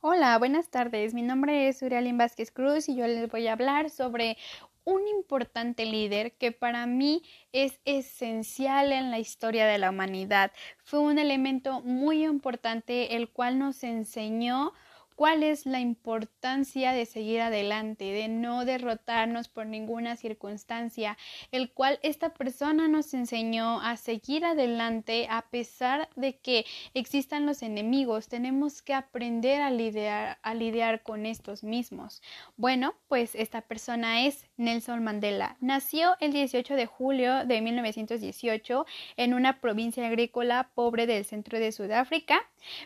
Hola, buenas tardes. Mi nombre es Urialín Vázquez Cruz y yo les voy a hablar sobre un importante líder que para mí es esencial en la historia de la humanidad. Fue un elemento muy importante el cual nos enseñó cuál es la importancia de seguir adelante, de no derrotarnos por ninguna circunstancia, el cual esta persona nos enseñó a seguir adelante a pesar de que existan los enemigos, tenemos que aprender a lidiar, con estos mismos. Bueno, pues esta persona es Nelson Mandela. Nació el 18 de julio de 1918 en una provincia agrícola pobre del centro de Sudáfrica.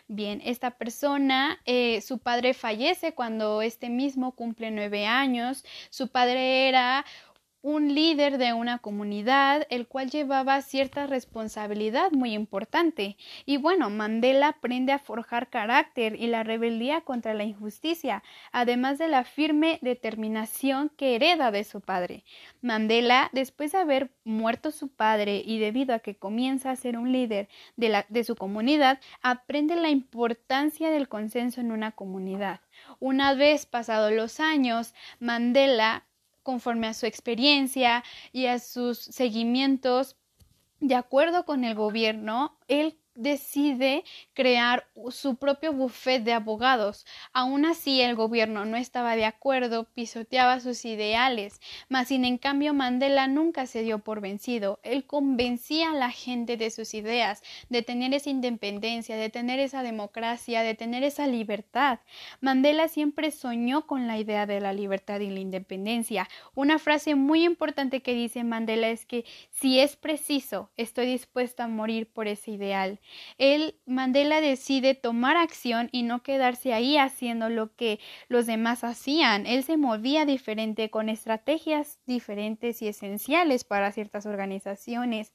Bien, esta persona, eh, su padre fallece cuando este mismo cumple nueve años. Su padre era un líder de una comunidad, el cual llevaba cierta responsabilidad muy importante. Y bueno, Mandela aprende a forjar carácter y la rebeldía contra la injusticia, además de la firme determinación que hereda de su padre. Mandela, después de haber muerto su padre y debido a que comienza a ser un líder de, la, de su comunidad, aprende la importancia del consenso en una comunidad. Una vez pasados los años, Mandela conforme a su experiencia y a sus seguimientos de acuerdo con el gobierno, él decide crear su propio bufete de abogados. Aún así, el gobierno no estaba de acuerdo, pisoteaba sus ideales, mas sin en cambio Mandela nunca se dio por vencido. Él convencía a la gente de sus ideas, de tener esa independencia, de tener esa democracia, de tener esa libertad. Mandela siempre soñó con la idea de la libertad y la independencia. Una frase muy importante que dice Mandela es que si es preciso, estoy dispuesto a morir por ese ideal. Él, Mandela decide tomar acción y no quedarse ahí haciendo lo que los demás hacían. Él se movía diferente con estrategias diferentes y esenciales para ciertas organizaciones.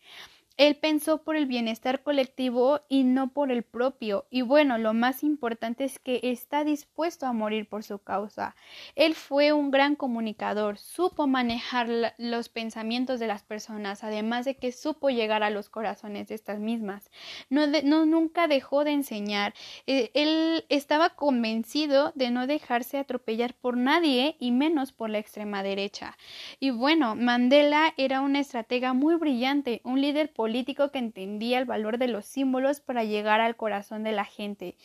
Él pensó por el bienestar colectivo y no por el propio. Y bueno, lo más importante es que está dispuesto a morir por su causa. Él fue un gran comunicador, supo manejar los pensamientos de las personas, además de que supo llegar a los corazones de estas mismas. No, nunca dejó de enseñar. Eh, él estaba convencido de no dejarse atropellar por nadie y menos por la extrema derecha. Y bueno, Mandela era una estratega muy brillante, un líder político político que entendía el valor de los símbolos para llegar al corazón de la gente.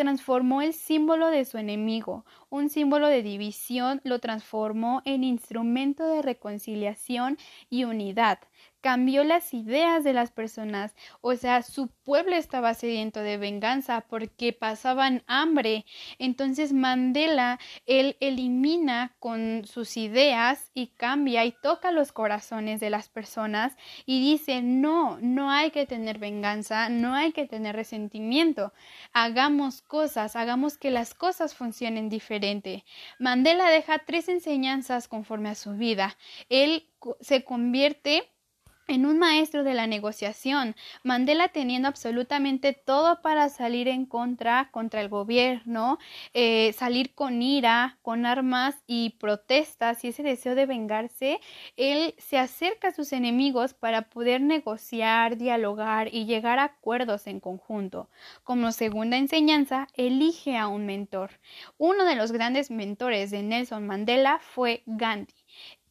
Transformó el símbolo de su enemigo, un símbolo de división, lo transformó en instrumento de reconciliación y unidad. Cambió las ideas de las personas, o sea, su pueblo estaba sediento de venganza porque pasaban hambre. Entonces Mandela, él elimina con sus ideas y cambia y toca los corazones de las personas y dice, no, no hay que tener venganza, no hay que tener resentimiento, hagamos cosas, hagamos que las cosas funcionen diferente. Mandela deja tres enseñanzas conforme a su vida. Él se convierte en un maestro de la negociación, Mandela teniendo absolutamente todo para salir en contra contra el gobierno, eh, salir con ira, con armas y protestas y ese deseo de vengarse, él se acerca a sus enemigos para poder negociar, dialogar y llegar a acuerdos en conjunto. Como segunda enseñanza, elige a un mentor. Uno de los grandes mentores de Nelson Mandela fue Gandhi.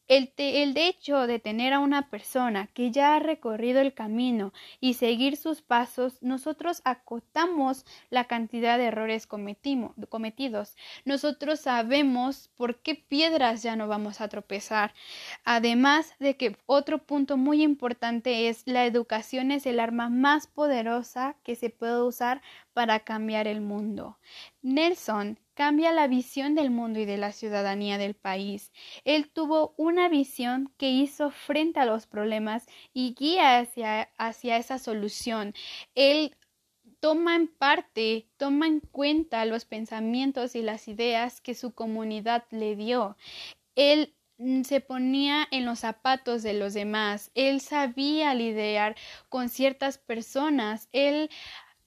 El, hecho de tener a una persona que ya ha recorrido el camino y seguir sus pasos, nosotros acotamos la cantidad de errores cometidos. Nosotros sabemos por qué piedras ya no vamos a tropezar. Además de que otro punto muy importante es la educación es el arma más poderosa que se puede usar para cambiar el mundo. Nelson cambia la visión del mundo y de la ciudadanía del país. Él tuvo una visión que hizo frente a los problemas y guía hacia, hacia esa solución. Él toma en parte, toma en cuenta los pensamientos y las ideas que su comunidad le dio. Él mm, se ponía en los zapatos de los demás, él sabía lidiar con ciertas personas, él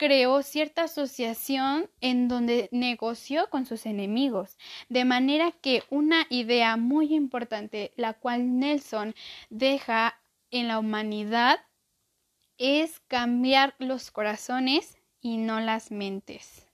creó cierta asociación en donde negoció con sus enemigos, de manera que una idea muy importante, la cual Nelson deja en la humanidad, es cambiar los corazones y no las mentes.